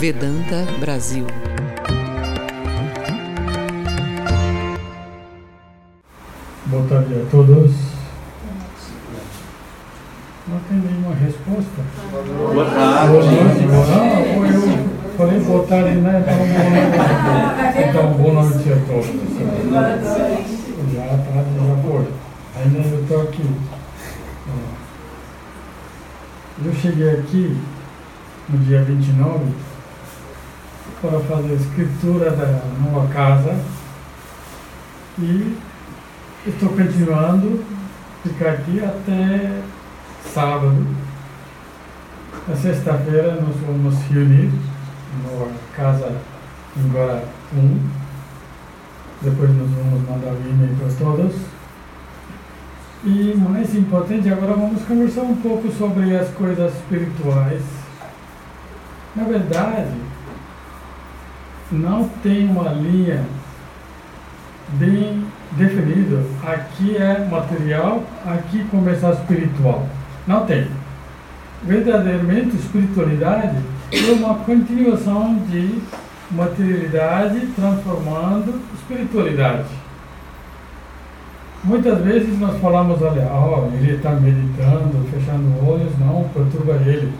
Vedanta Brasil. Boa tarde a todos. Não tem nenhuma resposta. Boa tarde. Boa noite, boa. Ou eu falei boa tarde, né? Então, boa noite. Então, boa noite a todos. Já a tarde já foi. Ainda eu estou aqui. Eu cheguei aqui no dia 29 para fazer a escritura da nova casa e estou continuando ficar aqui até sábado. Na sexta-feira nós vamos reunir na casa em Guará 1. Depois nós vamos mandar o e-mail para todos. E mais importante, agora vamos conversar um pouco sobre as coisas espirituais. Na verdade, não tem uma linha bem definida. Aqui é material, aqui começa espiritual. Não tem. Verdadeiramente, espiritualidade é uma continuação de materialidade transformando espiritualidade. Muitas vezes nós falamos, olha, oh, ele está meditando, fechando olhos, não perturba ele.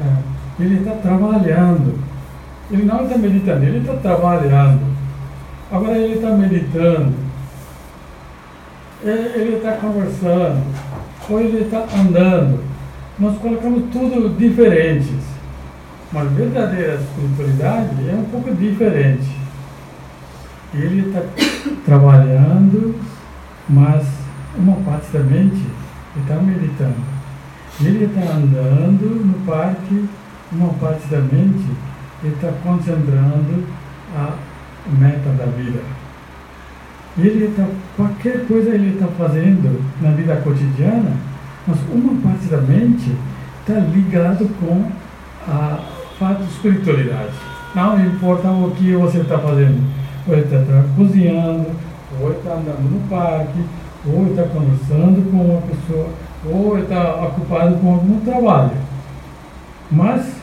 É, ele está trabalhando. Ele não está meditando, ele está trabalhando. Agora ele está meditando, ele está conversando, ou ele está andando. Nós colocamos tudo diferentes. Mas verdadeira espiritualidade é um pouco diferente. Ele está trabalhando, mas uma parte da mente está meditando. Ele está andando no parque, uma parte da mente está concentrando a meta da vida. Ele está, qualquer coisa ele está fazendo na vida cotidiana, mas uma parte da mente está ligado com a fato de espiritualidade. Não importa o que você está fazendo, ou ele está cozinhando, ou ele está andando no parque, ou ele está conversando com uma pessoa, ou ele está ocupado com algum trabalho. Mas,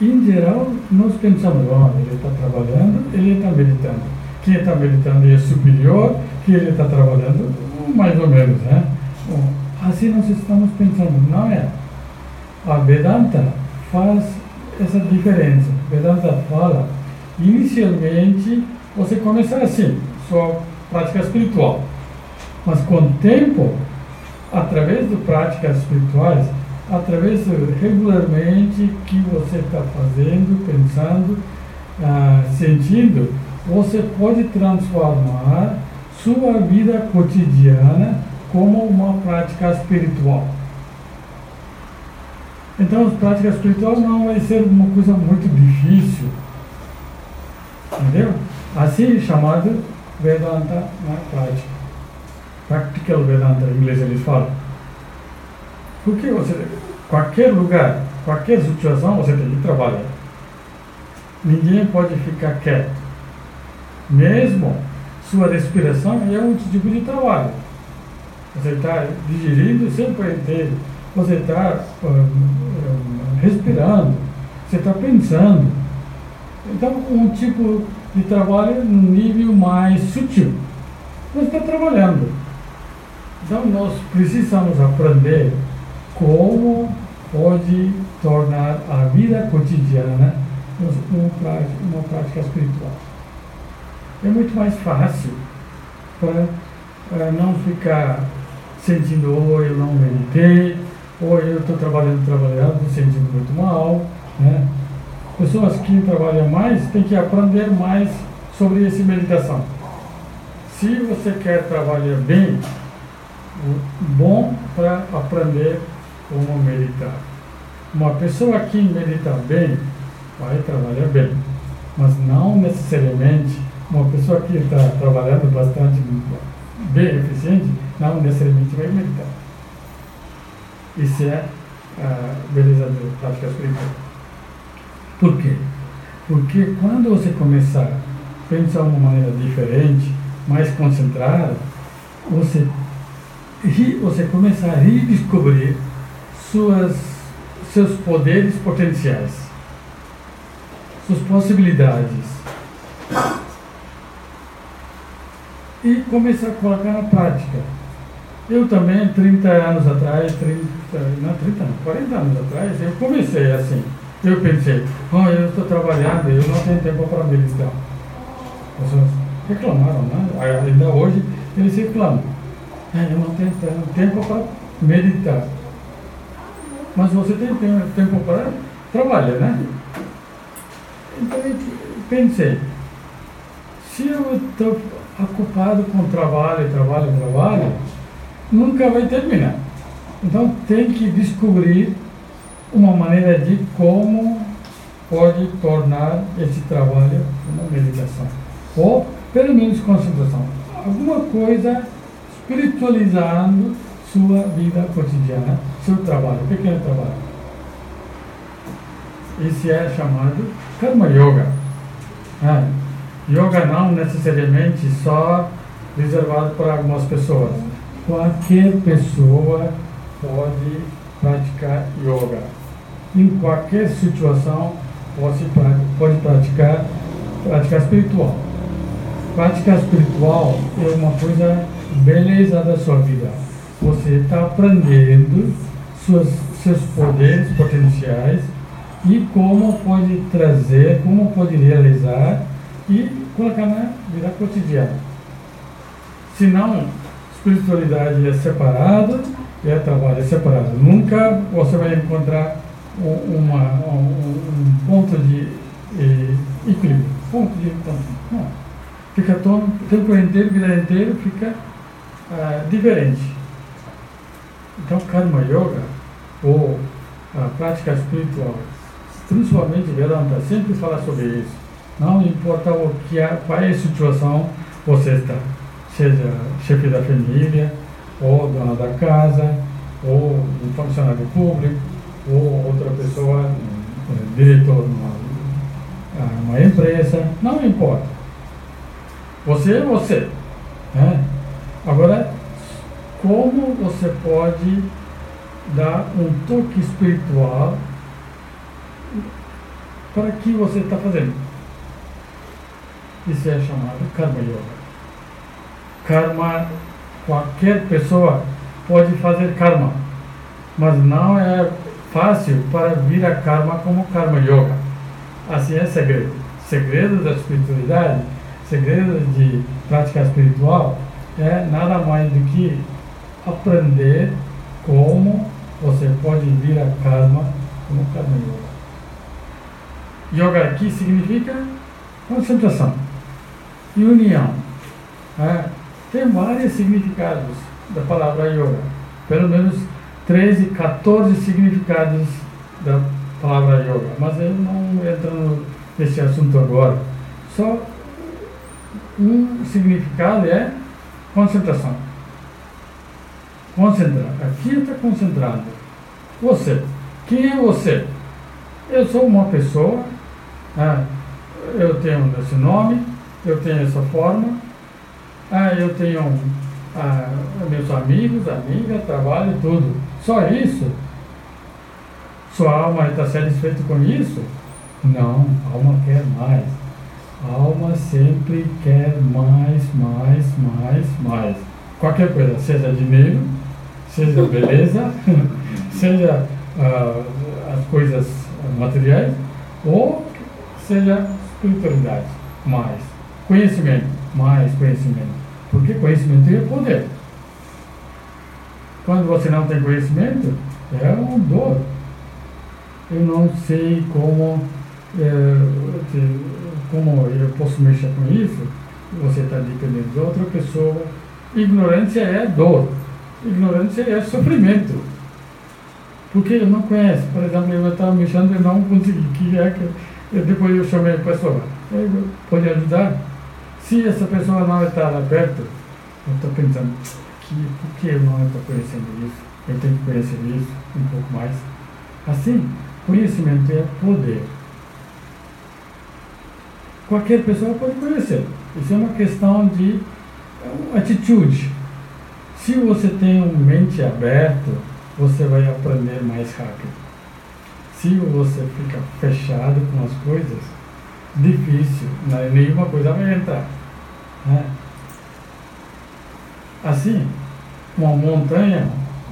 em geral, nós pensamos, oh, ele está trabalhando, ele está meditando. Quem está meditando é superior, que ele está trabalhando, mais ou menos, né? Bom, assim nós estamos pensando, não é? A Vedanta faz essa diferença. Vedanta fala, inicialmente, você começa assim, sua prática espiritual. Mas com o tempo, através de práticas espirituais, através regularmente que você está fazendo, pensando, ah, sentindo, você pode transformar sua vida cotidiana como uma prática espiritual. Então, prática espiritual não vai ser uma coisa muito difícil. Entendeu? Assim chamado Vedanta na prática. Practical Vedanta, em inglês eles falam. Porque você, qualquer lugar, qualquer situação, você tem que trabalhar. Ninguém pode ficar quieto. Mesmo sua respiração é um tipo de trabalho. Você está digerindo sem ter, você está respirando, você está pensando. Então, um tipo de trabalho no nível mais sutil. Você está trabalhando. Então, nós precisamos aprender como pode tornar a vida cotidiana uma prática, uma prática espiritual. É muito mais fácil para não ficar sentindo, ou eu não meditei, ou eu estou trabalhando, trabalhando, sentindo muito mal. Né? Pessoas que trabalham mais têm que aprender mais sobre essa meditação. Se você quer trabalhar bem, bom para aprender como meditar. Uma pessoa que medita bem vai trabalhar bem, mas não necessariamente uma pessoa que está trabalhando bastante bem eficiente não necessariamente vai meditar. Isso é a beleza da prática espiritual. Por quê? Porque quando você começar a pensar de uma maneira diferente, mais concentrada, você, você começa a redescobrir suas, seus poderes potenciais. suas possibilidades. E começar a colocar na prática. Eu também, 30 anos atrás, 30, não 30 não, 40 anos atrás, eu comecei assim. Eu pensei, oh, eu estou trabalhando, eu não tenho tempo para meditar. As pessoas reclamaram, né? Ainda hoje eles reclamam. É, eu não tenho tempo para meditar. Mas você tem tempo para trabalhar, né? Então eu pensei, se eu estou ocupado com trabalho, trabalho, trabalho, nunca vai terminar. Então tem que descobrir uma maneira de como pode tornar esse trabalho uma meditação. Ou pelo menos concentração. Alguma coisa espiritualizando sua vida cotidiana, seu trabalho, pequeno trabalho. Esse é chamado Karma Yoga. É. Yoga não necessariamente só reservado para algumas pessoas. Qualquer pessoa pode praticar yoga. Em qualquer situação pode, pode praticar, praticar espiritual. Prática espiritual é uma coisa beleza da sua vida. Você está aprendendo suas, seus poderes potenciais e como pode trazer, como pode realizar e colocar na vida cotidiana. Se não, espiritualidade é separada é trabalho é separado. Nunca você vai encontrar uma, um, ponto de eh, equilíbrio, ponto de Não. Fica todo, o tempo inteiro, vida inteira, fica ah, diferente. Então, Karma Yoga, ou a prática espiritual, principalmente Vedanta, sempre fala sobre isso. Não importa o que é, qual é a situação você está, seja chefe da família, ou dona da casa, ou um funcionário público, ou outra pessoa, um, diretor de uma, uma empresa, não importa. Você é você. Né? Agora, como você pode dar um toque espiritual para que você está fazendo? Isso é chamado Karma Yoga. Karma, qualquer pessoa pode fazer karma, mas não é fácil para vir a karma como Karma Yoga. Assim é segredo. Segredo da espiritualidade, segredo de prática espiritual é nada mais do que aprender como você pode vir a karma como Karma Yoga. Yoga aqui significa concentração união. É, tem vários significados da palavra yoga, pelo menos 13, 14 significados da palavra yoga, mas eu não entro nesse assunto agora. Só um significado é concentração. Concentrar. Aqui está concentrado. Você. Quem é você? Eu sou uma pessoa, ah, eu tenho esse nome, eu tenho essa forma, ah, eu tenho ah, meus amigos, amigas, trabalho, tudo. Só isso? Sua alma está satisfeita com isso? Não, a alma quer mais. A alma sempre quer mais, mais, mais, mais. Qualquer coisa, seja dinheiro, seja beleza, seja uh, as coisas materiais, ou seja espiritualidade, mais. Conhecimento, mais conhecimento. Porque conhecimento é poder. Quando você não tem conhecimento, é um dor. Eu não sei como é, como eu posso mexer com isso? Você está dependendo de outra pessoa. Ignorância é dor. Ignorância é sofrimento. Porque eu não conheço. Por exemplo, eu estava mexendo e não consegui. Que é que eu, depois eu chamei a pessoa. Pode ajudar? Se essa pessoa não está lá perto, eu estou pensando, que, por que eu não estou conhecendo isso? Eu tenho que conhecer isso um pouco mais. Assim, conhecimento é poder qualquer pessoa pode conhecer. Isso é uma questão de atitude. Se você tem uma mente aberta, você vai aprender mais rápido. Se você fica fechado com as coisas, difícil, né? nenhuma coisa vai entrar. Né? Assim, uma montanha,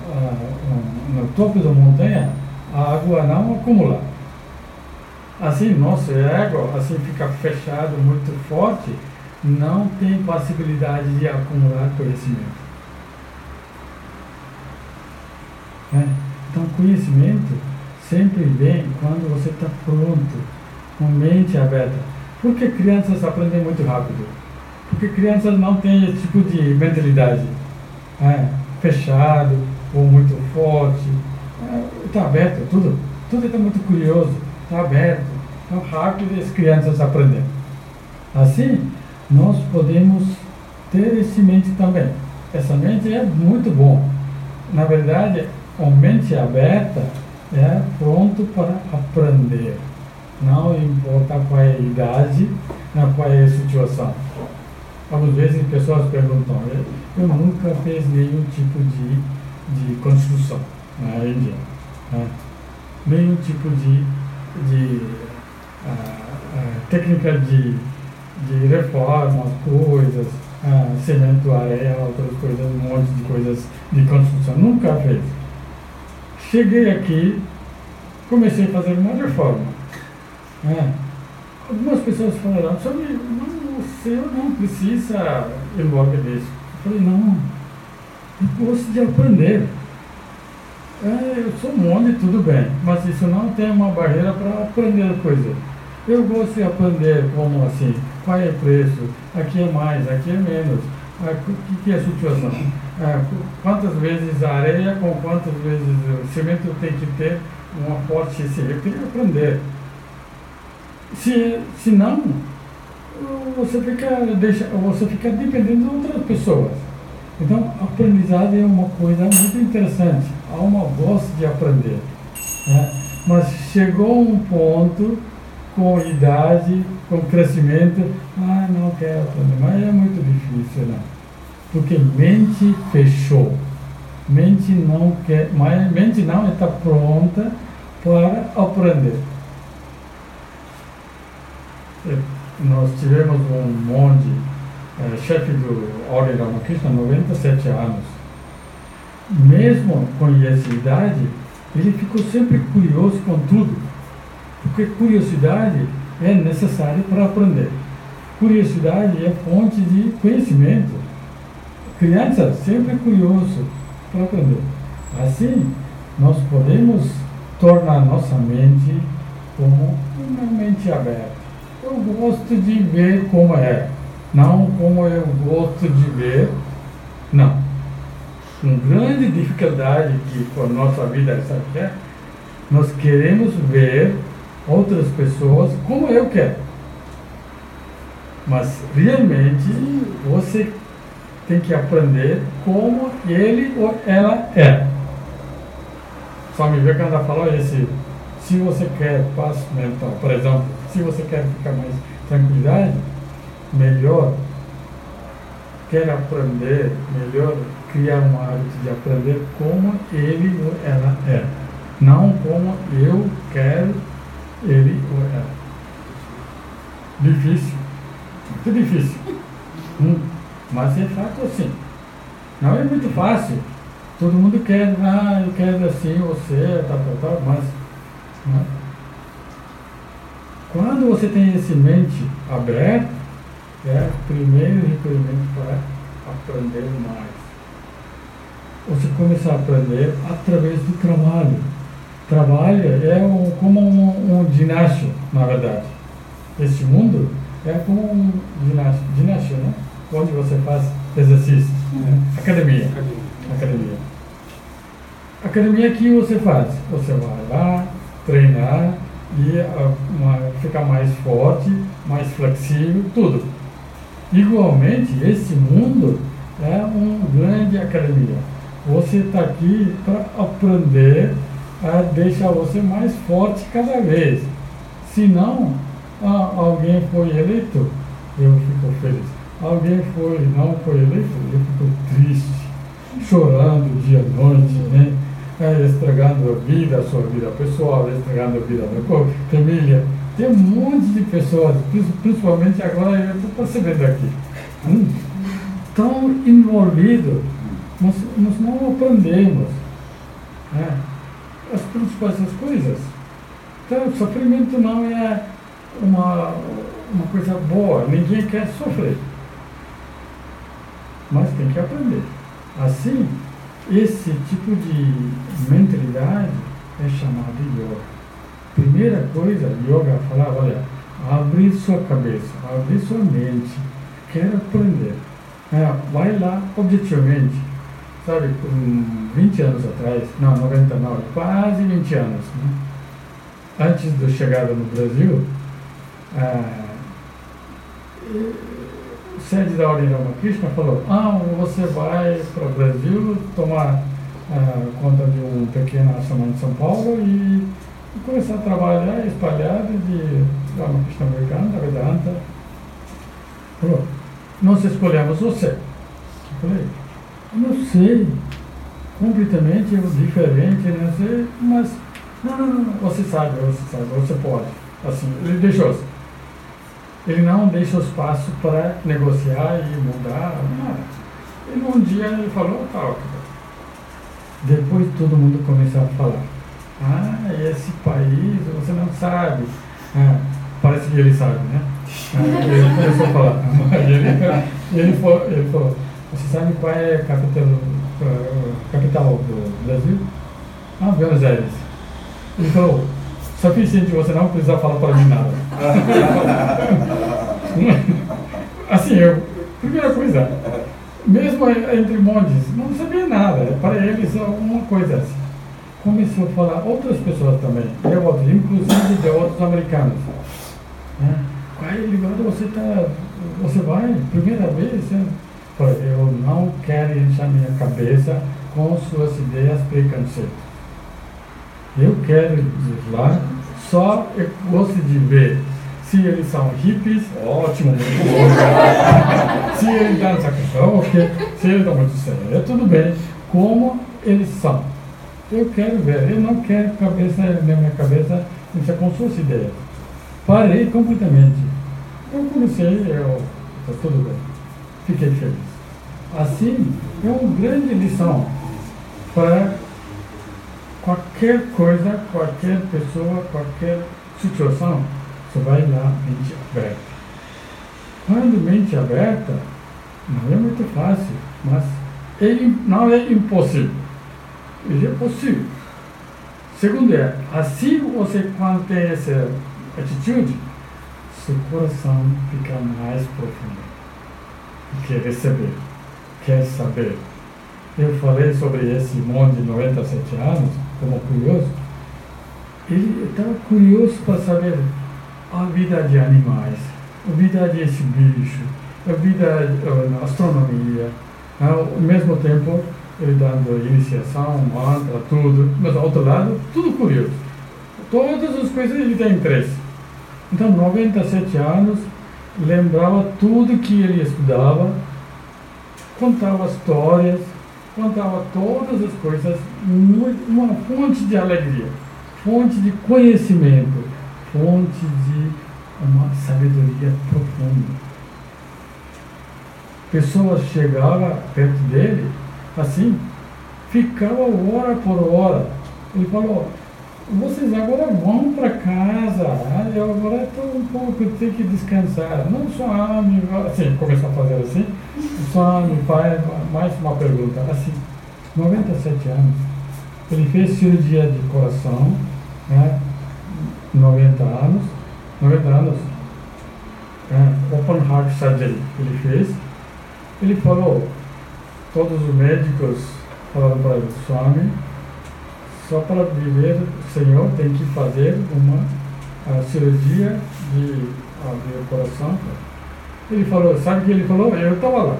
uh, no topo da montanha, a água não acumula. Assim, nosso ego, assim fica fechado muito forte, não tem possibilidade de acumular conhecimento. É. Então, conhecimento sempre vem quando você está pronto, com mente aberta. Por que crianças aprendem muito rápido? Porque crianças não têm esse tipo de mentalidade é, fechado ou muito forte. Está é, aberto, tudo. Tudo está muito curioso, está aberto. Então, rápido as crianças aprendem. Assim, nós podemos ter esse mente também. Essa mente é muito bom. Na verdade, a mente aberta é pronto para aprender. Não importa qual é a idade, não qual é a situação. Algumas vezes pessoas perguntam, eu nunca fiz nenhum tipo de, de construção na Índia. Né? Nenhum tipo de, de uh, uh, técnica de, de reforma, coisas, uh, cimento, areia, outras coisas, um monte de coisas de construção. Nunca fez. Cheguei aqui, comecei a fazer uma reforma. Né? Algumas pessoas falaram, sobre, não, senhor não precisa ir logo nisso. Eu falei, não, eu gosto de aprender. É, eu sou monge, tudo bem, mas isso não tem uma barreira para aprender coisas. Eu gosto de aprender como assim, qual é o preço, aqui é mais, aqui é menos, o que, que é a situação. É, quantas vezes a areia com quantas vezes o cimento tem que ter um aporte assim. Eu queria aprender. Se, se não, você fica, deixa, você fica dependendo de outras pessoas. Então, aprendizado é uma coisa muito interessante. Há uma gosto de aprender. Né? Mas chegou um ponto, com idade, com crescimento, ah, não quero aprender. Mas é muito difícil, né? Porque mente fechou. Mente não quer, mas mente não está pronta para aprender. É, nós tivemos um monge, é, chefe do Ordem Ramakrishna, 97 anos. Mesmo com essa idade, ele ficou sempre curioso com tudo. Porque curiosidade é necessária para aprender. Curiosidade é fonte de conhecimento. Criança sempre é curioso para aprender. Assim, nós podemos tornar nossa mente como uma mente aberta. Eu gosto de ver como é, não como eu gosto de ver, não. Uma grande dificuldade que por nossa vida essa é, nós queremos ver outras pessoas como eu quero. Mas realmente você tem que aprender como ele ou ela é. Swami Vivekananda falou esse, se você quer paz mental, por exemplo, se você quer ficar mais tranquilidade, melhor, quer aprender, melhor criar um hábito de aprender como ele ou ela é, não como eu quero ele ou ela. Difícil, muito difícil. Hum. Mas é fato assim. Não é muito fácil. Todo mundo quer, ah, eu quero assim, você, tal, tal, tal, mas. Né? Quando você tem esse mente aberta, é o primeiro requerimento para aprender mais. Você começar a aprender através do trabalho. Trabalho é um, como um, um na verdade. Esse mundo é como um ginásio né? Onde você faz exercício. Né? Academia. Academia. Academia. Academia que você faz? Você vai lá, treinar e uh, uma, ficar mais forte, mais flexível, tudo. Igualmente, esse mundo é uma grande academia. Você está aqui para aprender a deixar você mais forte cada vez. Se não, ah, alguém foi eleito, eu fico feliz alguém foi, não foi eleito, ele ficou triste, chorando dia e noite, né? É, estragando a vida, a sua vida pessoal, estragando a vida da família. tem um monte de pessoas, principalmente agora eu estou percebendo aqui, hum, tão envolvidos, nós, nós não aprendemos né, as principais coisas. Então, sofrimento não é uma, uma coisa boa, ninguém quer sofrer. Mas tem que aprender. Assim, esse tipo de mentalidade é chamado de yoga. Primeira coisa, yoga falava, olha, abrir sua cabeça, abrir sua mente, quer aprender. É, vai lá objetivamente, sabe, com 20 anos atrás, não, 99, quase 20 anos, né? antes da chegada no Brasil, o sede da Ordem Ramakrishna falou, ah, você vai para o Brasil tomar ah, conta de um pequeno assunto em São Paulo e começar a trabalhar espalhado de Ramakrishna Americana, Vedanta. Falou, nós escolhemos você. Eu falei, não sei, completamente diferente, não sei, mas não, não, não, você sabe, você sabe, você pode. Assim, ele deixou. Ele não deixa espaço para negociar e mudar, nada. E um dia ele falou, tá. Depois todo mundo começou a falar. Ah, esse país, você não sabe. Ah, parece que ele sabe, né? Ah, ele começou a falar. Ele, ele, falou, ele falou, você sabe qual é a capital, capital do Brasil? Ah, Buenos Aires. Ele falou, suficiente, você não precisa falar para mim nada. assim, eu, primeira coisa, mesmo entre monges, não sabia nada. Para eles, uma coisa assim. Começou a falar outras pessoas também, de outros, inclusive de outros americanos. Né? Qual é ligado você tá, você vai, primeira vez? Né? Eu não quero encher minha cabeça com suas ideias preconceitas. Eu quero ir lá, só eu gosto de ver se eles são hippies, ótimo, muito bom. se eles dançam canção, ok. Se eles dão muito sério, tudo bem. Como eles são. Eu quero ver, eu não quero cabeça, na minha cabeça, isso com suas ideias. Parei completamente. Eu comecei, eu, tá tudo bem. Fiquei feliz. Assim, é uma grande lição para qualquer coisa, qualquer pessoa, qualquer situação, você vai lá, mente aberta. Quando mente aberta, não é muito fácil, mas é, não é impossível. É possível. Segundo é, assim você quando tem essa atitude, seu coração fica mais profundo. Quer receber, quer saber. Eu falei sobre esse monte de 97 anos, como curioso, ele estava curioso para saber a vida de animais, a vida desse bicho, a vida a astronomia, né? ao mesmo tempo ele dando iniciação, mantra, tudo, mas ao outro lado, tudo curioso. Todas as coisas ele tem interesse. Então, 97 anos, lembrava tudo que ele estudava, contava histórias, contava todas as coisas, uma fonte de alegria, fonte de conhecimento, fonte de uma sabedoria profunda. Pessoas chegavam perto dele, assim, ficava hora por hora. Ele falou, vocês agora vão para casa, eu agora estou um pouco, tenho que descansar. Não só me assim, começou a fazer assim, só me faz mais uma pergunta, assim, 97 anos, ele fez cirurgia de coração, né, 90 anos, 90 anos, é, open heart surgery ele fez, ele falou, todos os médicos falaram para ele, Swami, só para viver, o Senhor tem que fazer uma cirurgia de abrir o coração. Ele falou, sabe o que ele falou? Eu estava lá.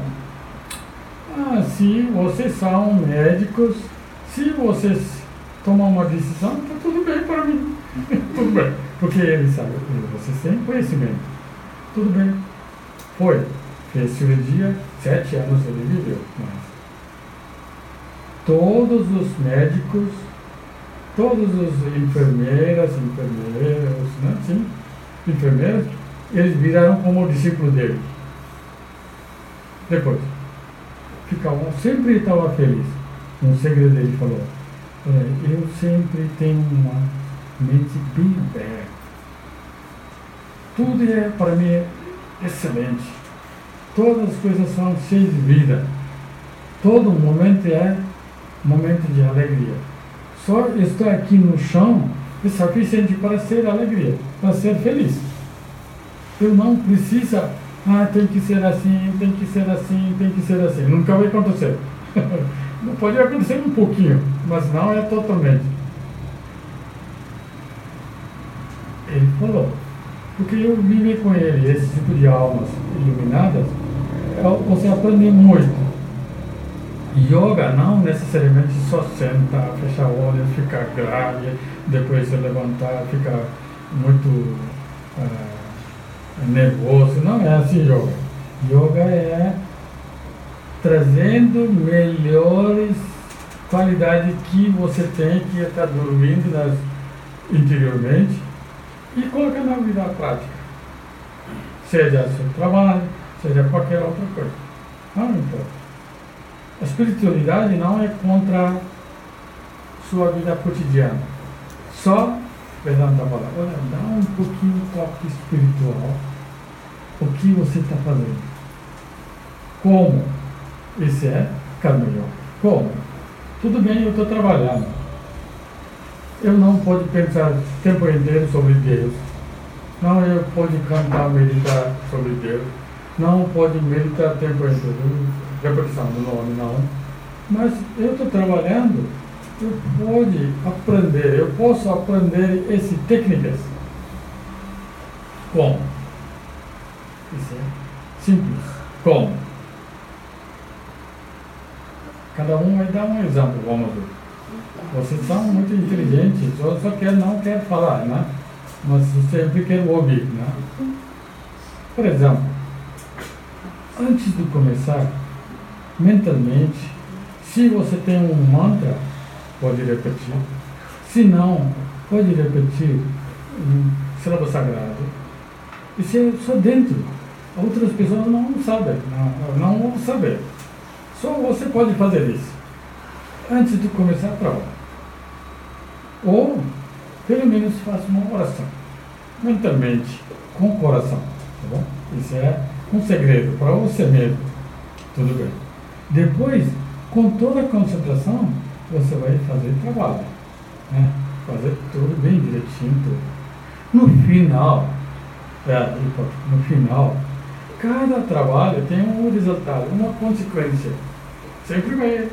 Ah, se vocês são médicos, se vocês tomam uma decisão, está tudo bem para mim. tudo bem. Porque ele sabe, vocês têm conhecimento. Tudo bem. Foi. Fez cirurgia, sete anos ele viveu. Mas todos os médicos todos os enfermeiras, enfermeiros, né, sim, enfermeiros, eles viraram como discípulos dele. Depois, ficavam, sempre estava feliz. Um segredo dele falou, eu sempre tenho uma mente bem aberta. Tudo é para mim excelente. Todas as coisas são cheias de vida. Todo momento é momento de alegria. Só estar aqui no chão é suficiente para ser alegria, para ser feliz. Eu não preciso, ah, tem que ser assim, tem que ser assim, tem que ser assim. Nunca vai acontecer. pode acontecer um pouquinho, mas não é totalmente. Ele falou, porque eu vivi com ele, esse tipo de almas iluminadas, é você aprende muito. Yoga não necessariamente só sentar, fechar olhos, ficar grave, depois se levantar, ficar muito uh, nervoso. Não é assim yoga. Yoga é trazendo melhores qualidades que você tem, que está dormindo nas, interiormente, e colocando na vida prática. Seja seu trabalho, seja qualquer outra coisa. Não importa. A espiritualidade não é contra sua vida cotidiana. Só Vedanta fala, olha, dá um pouquinho de toque espiritual. O que você está fazendo? Como? Esse é Yoga. Como? Tudo bem, eu estou trabalhando. Eu não posso pensar o tempo inteiro sobre Deus. Não eu posso cantar, meditar sobre Deus. Não pode meditar o tempo inteiro repetição do nome, não. Mas eu estou trabalhando, eu pode aprender, eu posso aprender essas técnicas. Como? Isso é simples. Como? Cada um vai dar um exemplo, vamos ver. Vocês são muito inteligentes, só, só quer, não quer falar, né? Mas sempre quer ouvir, né? Por exemplo, antes de começar, mentalmente. Se você tem um mantra, pode repetir. Se não, pode repetir um sílabo sagrado. Isso é só dentro. Outras pessoas não sabem, não, não saber. Só você pode fazer isso antes de começar a prova. Ou, pelo menos, faça uma oração mentalmente, com o coração. Tá bom? Isso é um segredo para você mesmo. Tudo bem. Depois, com toda a concentração, você vai fazer trabalho. Né? Fazer tudo bem direitinho. Tudo. No final, é, no final, cada trabalho tem um resultado, uma consequência. Sempre vai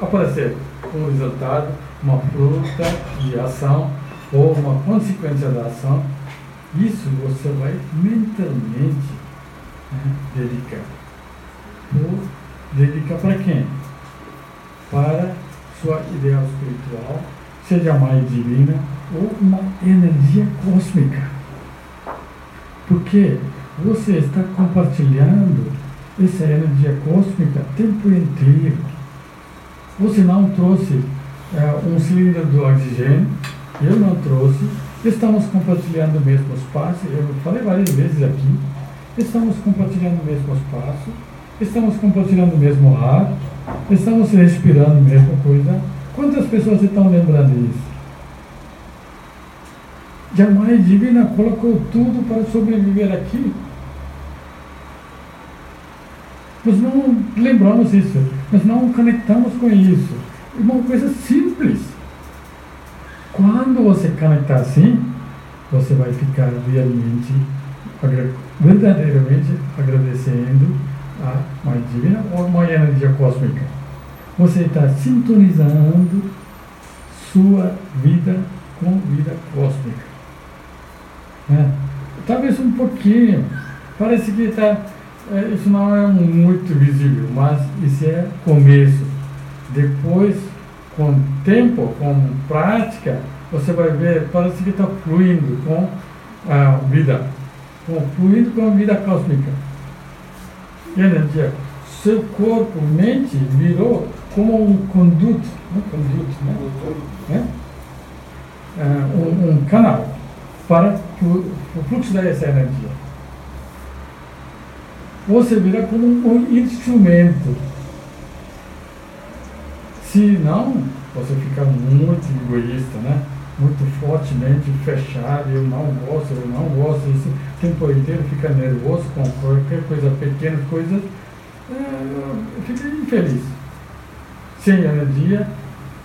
aparecer um resultado, uma fruta de ação ou uma consequência da ação. Isso você vai mentalmente né, dedicar. Por dedica para quem? Para sua ideal espiritual, seja mãe divina ou uma energia cósmica. Porque você está compartilhando essa energia cósmica o tempo inteiro. Você não trouxe é, um cilindro do oxigênio, eu não trouxe, estamos compartilhando o mesmo espaço, eu falei várias vezes aqui, estamos compartilhando o mesmo espaço, estamos compartilhando o mesmo ar, estamos respirando a mesma coisa. Quantas pessoas estão lembrando disso? Jamais Divina colocou tudo para sobreviver aqui. Nós não lembramos isso, nós não conectamos com isso. É uma coisa simples. Quando você conectar assim, você vai ficar realmente, verdadeiramente agradecendo a mãe divina ou mãe energia cósmica. Você está sintonizando sua vida com vida cósmica. Né? Talvez um pouquinho, parece que está, é, isso não é muito visível, mas isso é começo. Depois, com tempo, com prática, você vai ver, parece que está fluindo com a vida, com, fluindo com a vida cósmica energia. Seu corpo, mente, virou como um conduto, um conduto, né? É? um, um, canal. para o, fluxo dessa energia. Você vira como um instrumento. Se não, você fica muito egoísta, né? muito fortemente fechado, eu não gosto, eu não gosto, isso tempo inteiro fica nervoso com qualquer coisa pequena, coisas, é, fica infeliz. Sem energia,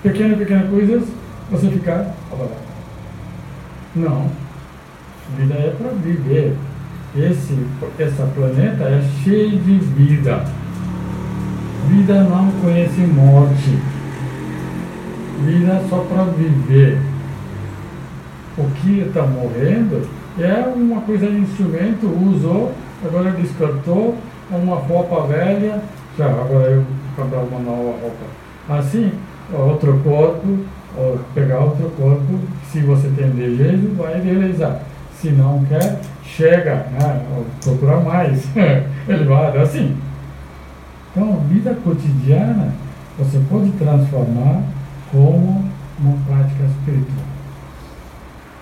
pequenas, pequenas coisas, você fica abalado. Não. Vida é para viver. Esse essa planeta é cheio de vida. Vida não conhece morte. Vida é só para viver o que está morrendo é uma coisa de instrumento, usou, agora descartou, uma roupa velha, já, agora eu comprar uma nova roupa. Assim, outro corpo, pegar outro corpo, se você tem desejo, vai realizar. Se não quer, chega, né, procurar mais, elevado, assim. Então, vida cotidiana, você pode transformar como uma prática espiritual.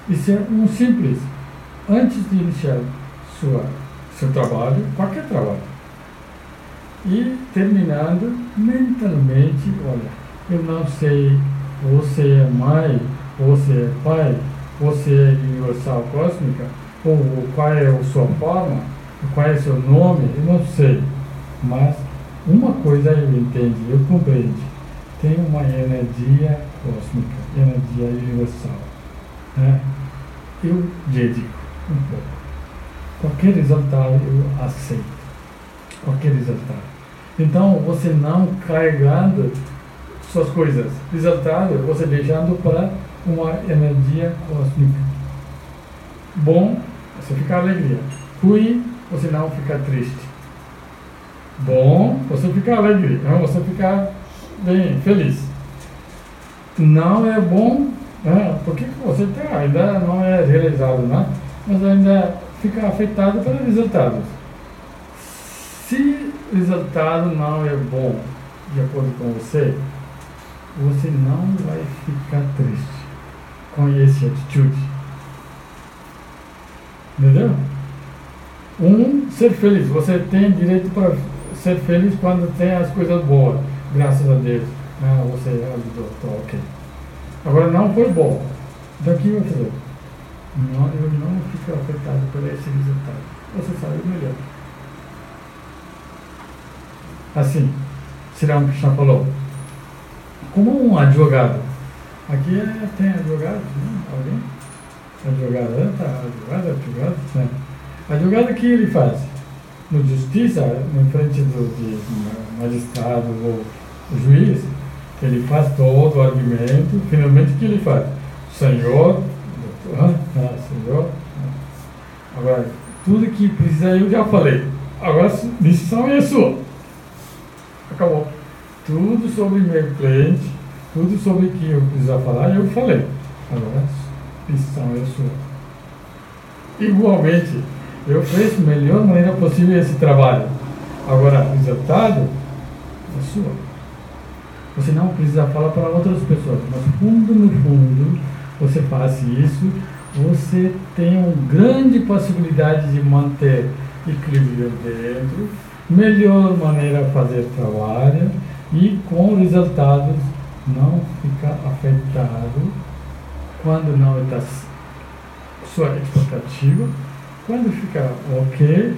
Isso é um simples. Antes de iniciar sua, seu trabalho, qualquer trabalho, e terminando mentalmente, olha, eu não sei, você é mãe, você é pai, você é universal cósmica, ou, qual é a sua forma, qual é o seu nome, eu não sei. Mas uma coisa eu entendo, eu compreendo. Tem uma energia cósmica, energia universal. Né? eu dedico. Qualquer resultado eu aceito. Qualquer resultado. Então, você não carregando suas coisas. Resultado, você deixando para uma energia cósmica. Bom, você fica alegria. Ruim, você não fica triste. Bom, você fica alegre. Não, você fica bem feliz. Não é bom, né? Porque você tá, ainda não é realizado, né? Mas ainda fica afetado pelos resultados. Se o resultado não é bom, de acordo com você, você não vai ficar triste com essa atitude. Entendeu? Um, ser feliz. Você tem direito para ser feliz quando tem as coisas boas, graças a Deus. Ah, você ajudou, tá ok. Agora não foi bom. Daqui eu falei, não, eu não fico afetado por esse resultado. Você sabe melhor. Assim, Sri Krishna falou, como um advogado. Aqui é, tem advogado, né? Alguém? Advogado, né? tá, advogado, advogado, né? Advogado, o que ele faz? No justiça, no frente do de magistrado ou juiz, ele faz todo o argumento, finalmente o que ele faz? Senhor, Senhor, agora, tudo que precisa eu já falei, agora decisão é sua. Acabou. Tudo sobre meu cliente, tudo sobre o que eu precisava falar, eu falei. Agora decisão é sua. Igualmente, eu fiz da melhor maneira possível esse trabalho. Agora, o resultado é sua. Você não precisa falar para outras pessoas, mas fundo no fundo, você faz isso, você tem uma grande possibilidade de manter equilíbrio dentro, melhor maneira de fazer trabalho e com resultados não ficar afetado quando não está sua expectativa, quando ficar ok,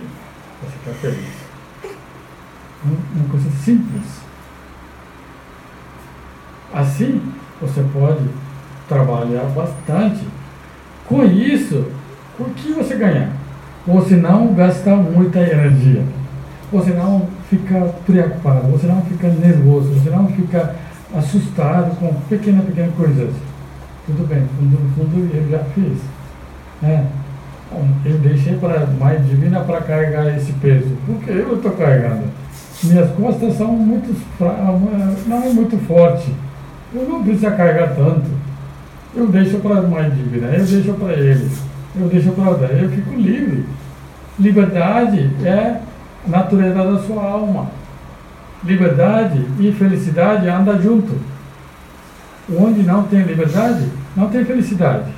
você fica feliz. Uma coisa simples. Assim, você pode trabalhar bastante. Com isso, o que você ganhar? Você não gasta muita energia. Você não fica preocupado, você não fica nervoso, você não fica assustado com pequenas, pequenas coisas. Tudo bem, no fundo eu já fiz. É. Eu deixei para mais divina para carregar esse peso. Porque eu estou carregando. Minhas costas são muito não é muito forte. Eu não preciso carregar tanto. Eu deixo para mais dívida, eu deixo para ele, eu deixo para eu fico livre. Liberdade é natureza da sua alma. Liberdade e felicidade andam junto. Onde não tem liberdade, não tem felicidade.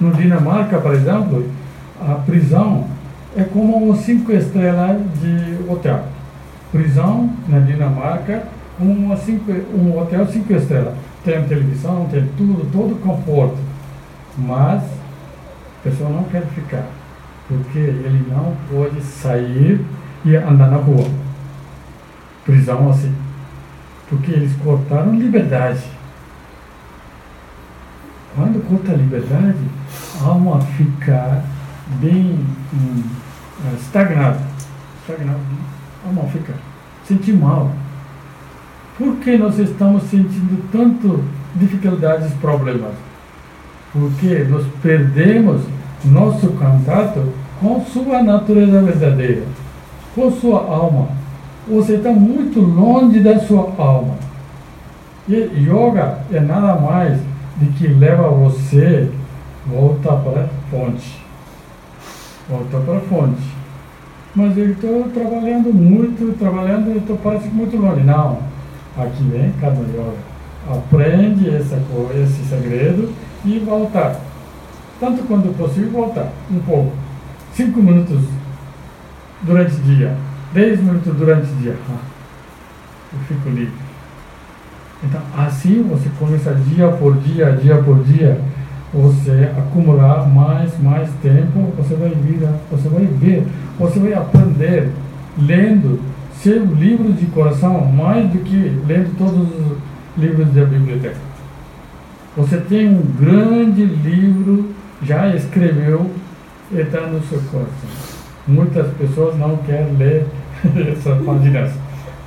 No Dinamarca, por exemplo, a prisão é como uma cinco estrelas de hotel. Prisão na Dinamarca, uma cinco, um hotel cinco estrelas. Tem televisão, tem tudo, todo conforto. Mas a pessoa não quer ficar, porque ele não pode sair e andar na rua. Prisão assim. Porque eles cortaram liberdade. Quando corta a liberdade, a alma fica bem hum, estagnada. Estagnada, a alma fica, sentir mal. Por que nós estamos sentindo tanto dificuldades problemas? Porque nós perdemos nosso contato com sua natureza verdadeira, com sua alma. Você está muito longe da sua alma. E yoga é nada mais de que leva você volta para a fonte. Volta para a fonte. Mas eu estou trabalhando muito, trabalhando, estou parece muito longe. Não. Aqui cada yoga. Aprende essa, esse segredo e voltar. Tanto quanto possível, voltar um pouco. Cinco minutos durante o dia. Dez minutos durante o dia. Ah, eu fico livre. Então, assim você começa dia por dia, dia por dia, você acumular mais, mais tempo, você vai vir, você vai ver, você vai aprender lendo seu livro de coração mais do que lendo todos os livros da biblioteca. Você tem um grande livro, já escreveu e está no seu coração. Muitas pessoas não querem ler essas páginas,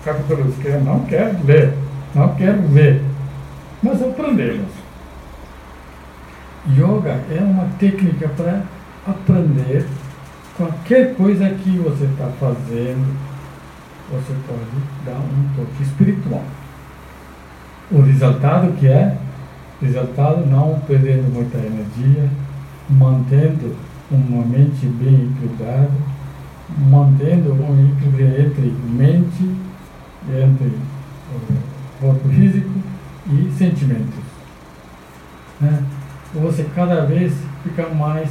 capítulos, que não querem ler não quero ver. Mas aprendemos. Yoga é uma técnica para aprender qualquer coisa que você está fazendo, você pode dar um toque espiritual. O resultado que é? Resultado não perdendo muita energia, mantendo uma mente bem equilibrada, mantendo um equilíbrio entre mente, entre corpo físico e sentimentos. Né? Você cada vez fica mais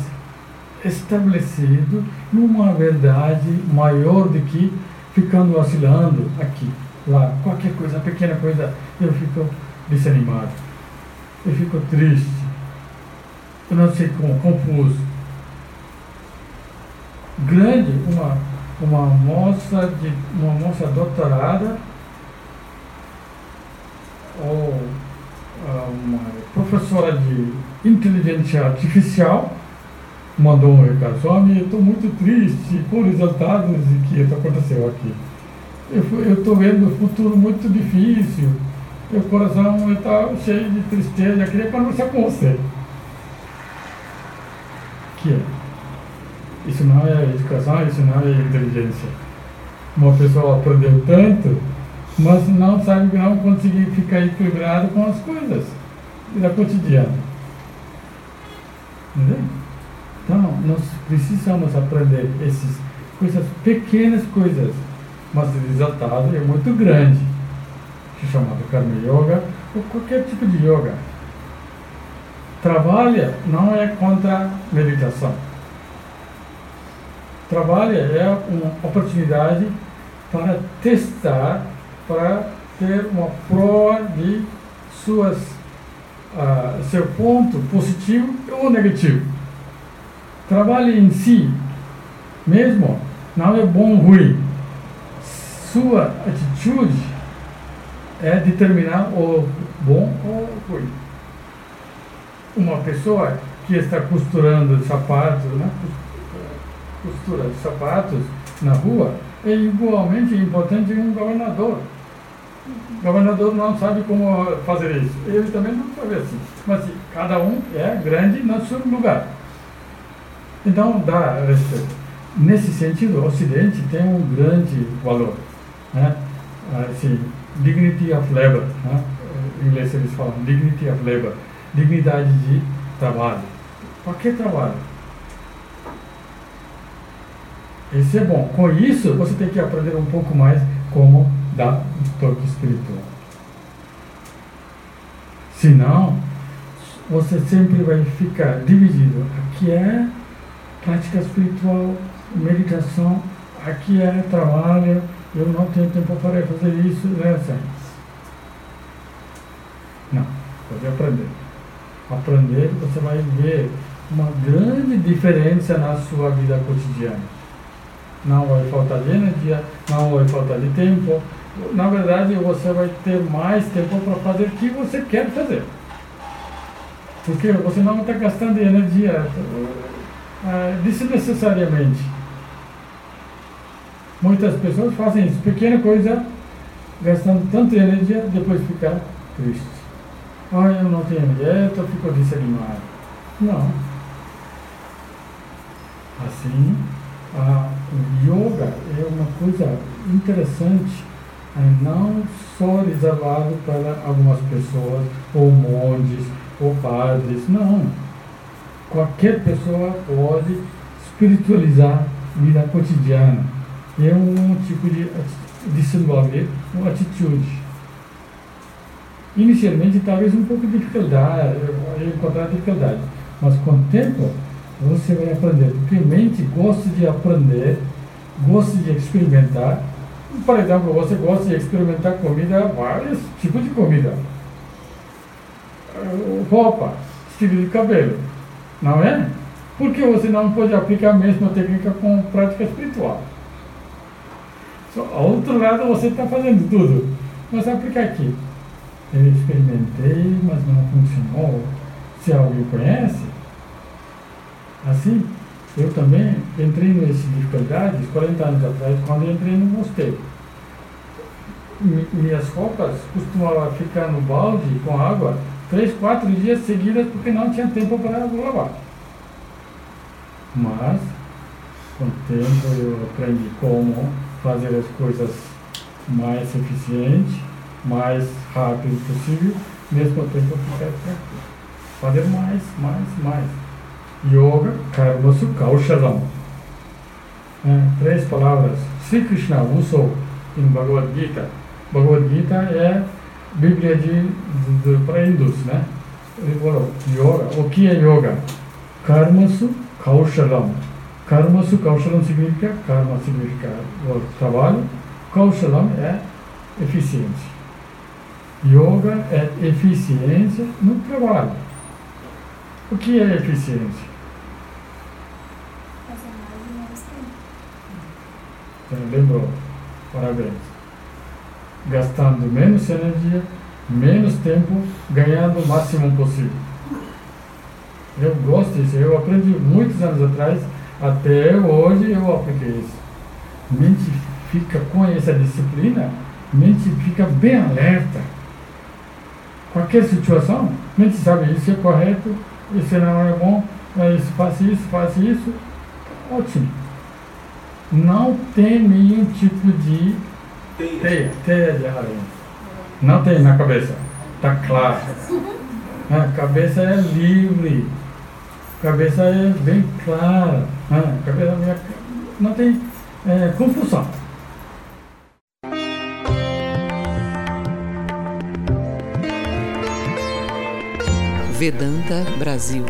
estabelecido numa verdade maior do que ficando oscilando aqui, lá, qualquer coisa, pequena coisa, eu fico desanimado, eu fico triste, eu não sei como, confuso. Grande, uma, uma moça de uma moça doutorada ou uma professora de inteligência artificial mandou um recado, Swami, eu estou muito triste com os resultados que aconteceu aqui. Eu estou vendo o futuro muito difícil, meu coração está cheio de tristeza, eu queria conversar com você. Que é? Isso não é educação, isso não é inteligência. Uma pessoa aprendeu tanto mas não sabe não conseguir ficar equilibrado com as coisas da cotidiana. Entendeu? Então, nós precisamos aprender essas coisas, pequenas coisas, mas o resultado é muito grande, é chamado Karma Yoga, ou qualquer tipo de yoga. Trabalha não é contra meditação. Trabalha é uma oportunidade para testar para ter uma prova de suas, uh, seu ponto positivo ou negativo. Trabalho em si mesmo não é bom ou ruim. Sua atitude é determinar o bom ou ruim. Uma pessoa que está costurando sapatos, né? costura de sapatos na rua, é igualmente importante um governador. O governador não sabe como fazer isso. Ele também não sabe assim. Mas cada um é grande no seu lugar. Então, dá respeito. Nesse sentido, o Ocidente tem um grande valor. Né? Assim, dignity of labor. Né? Em inglês eles falam dignity of labor. Dignidade de trabalho. Qualquer trabalho. Isso é bom. Com isso, você tem que aprender um pouco mais como dar um toque espiritual. Senão, você sempre vai ficar dividido. Aqui é prática espiritual, meditação, aqui é trabalho, eu não tenho tempo para fazer isso, né? Assim. Não, pode aprender. Aprender, você vai ver uma grande diferença na sua vida cotidiana. Não vai faltar de energia, não vai faltar de tempo. Na verdade, você vai ter mais tempo para fazer o que você quer fazer. Porque você não está gastando energia uh, desnecessariamente. Muitas pessoas fazem isso, pequena coisa, gastando tanta energia, depois ficar triste. Ah, eu não tenho energia, eu fico desanimado. Não. Assim, a yoga é uma coisa interessante, é não só reservado para algumas pessoas, ou monges, ou padres, não. Qualquer pessoa pode espiritualizar vida cotidiana. É um tipo de desenvolver uma atitude. Inicialmente, talvez um pouco de dificuldade, encontrar dificuldade, mas com o tempo você vai aprender. Porque mente gosta de aprender, gosta de experimentar. Por exemplo, você gosta de experimentar comida, vários tipos de comida roupa, estilo de cabelo, não é? Por que você não pode aplicar a mesma técnica com prática espiritual? Ao outro lado você está fazendo tudo, mas aplicar aqui. Eu experimentei, mas não funcionou. Se alguém conhece, assim, eu também entrei nessas dificuldades 40 anos atrás, quando entrei no mosteiro. Minhas roupas costumavam ficar no balde com água três, quatro dias seguidas porque não tinha tempo para lavar. Mas, com o tempo, eu aprendi como fazer as coisas mais eficiente, mais rápido possível, mesmo tempo ficar tranquilo. Fazer mais, mais, mais. Yoga, Karma Sukha, Shalam. É, três palavras. Sri Krishna usou em Bhagavad Gita. Bhagavad Gita é Bíblia de, de, de para hindus, né? Falou, yoga, o que é yoga? Karmasu kaushalam. Karmasu kaushalam significa, karma significa o trabalho, kaushalam é eficiência. Yoga é eficiência no trabalho. O que é eficiência? Você lembrou? Parabéns gastando menos energia, menos tempo, ganhando o máximo possível. Eu gosto disso, eu aprendi muitos anos atrás, até hoje eu apliquei isso. Mente fica com essa disciplina, mente fica bem alerta. Qualquer situação, mente sabe isso é correto, isso não é bom, isso, faz isso, faz isso. Ótimo. Não tem nenhum tipo de Teia, teia de aranha. Não tem na cabeça. Está claro. A cabeça é livre. A cabeça é bem clara. A cabeça é não tem é, confusão. Vedanta Brasil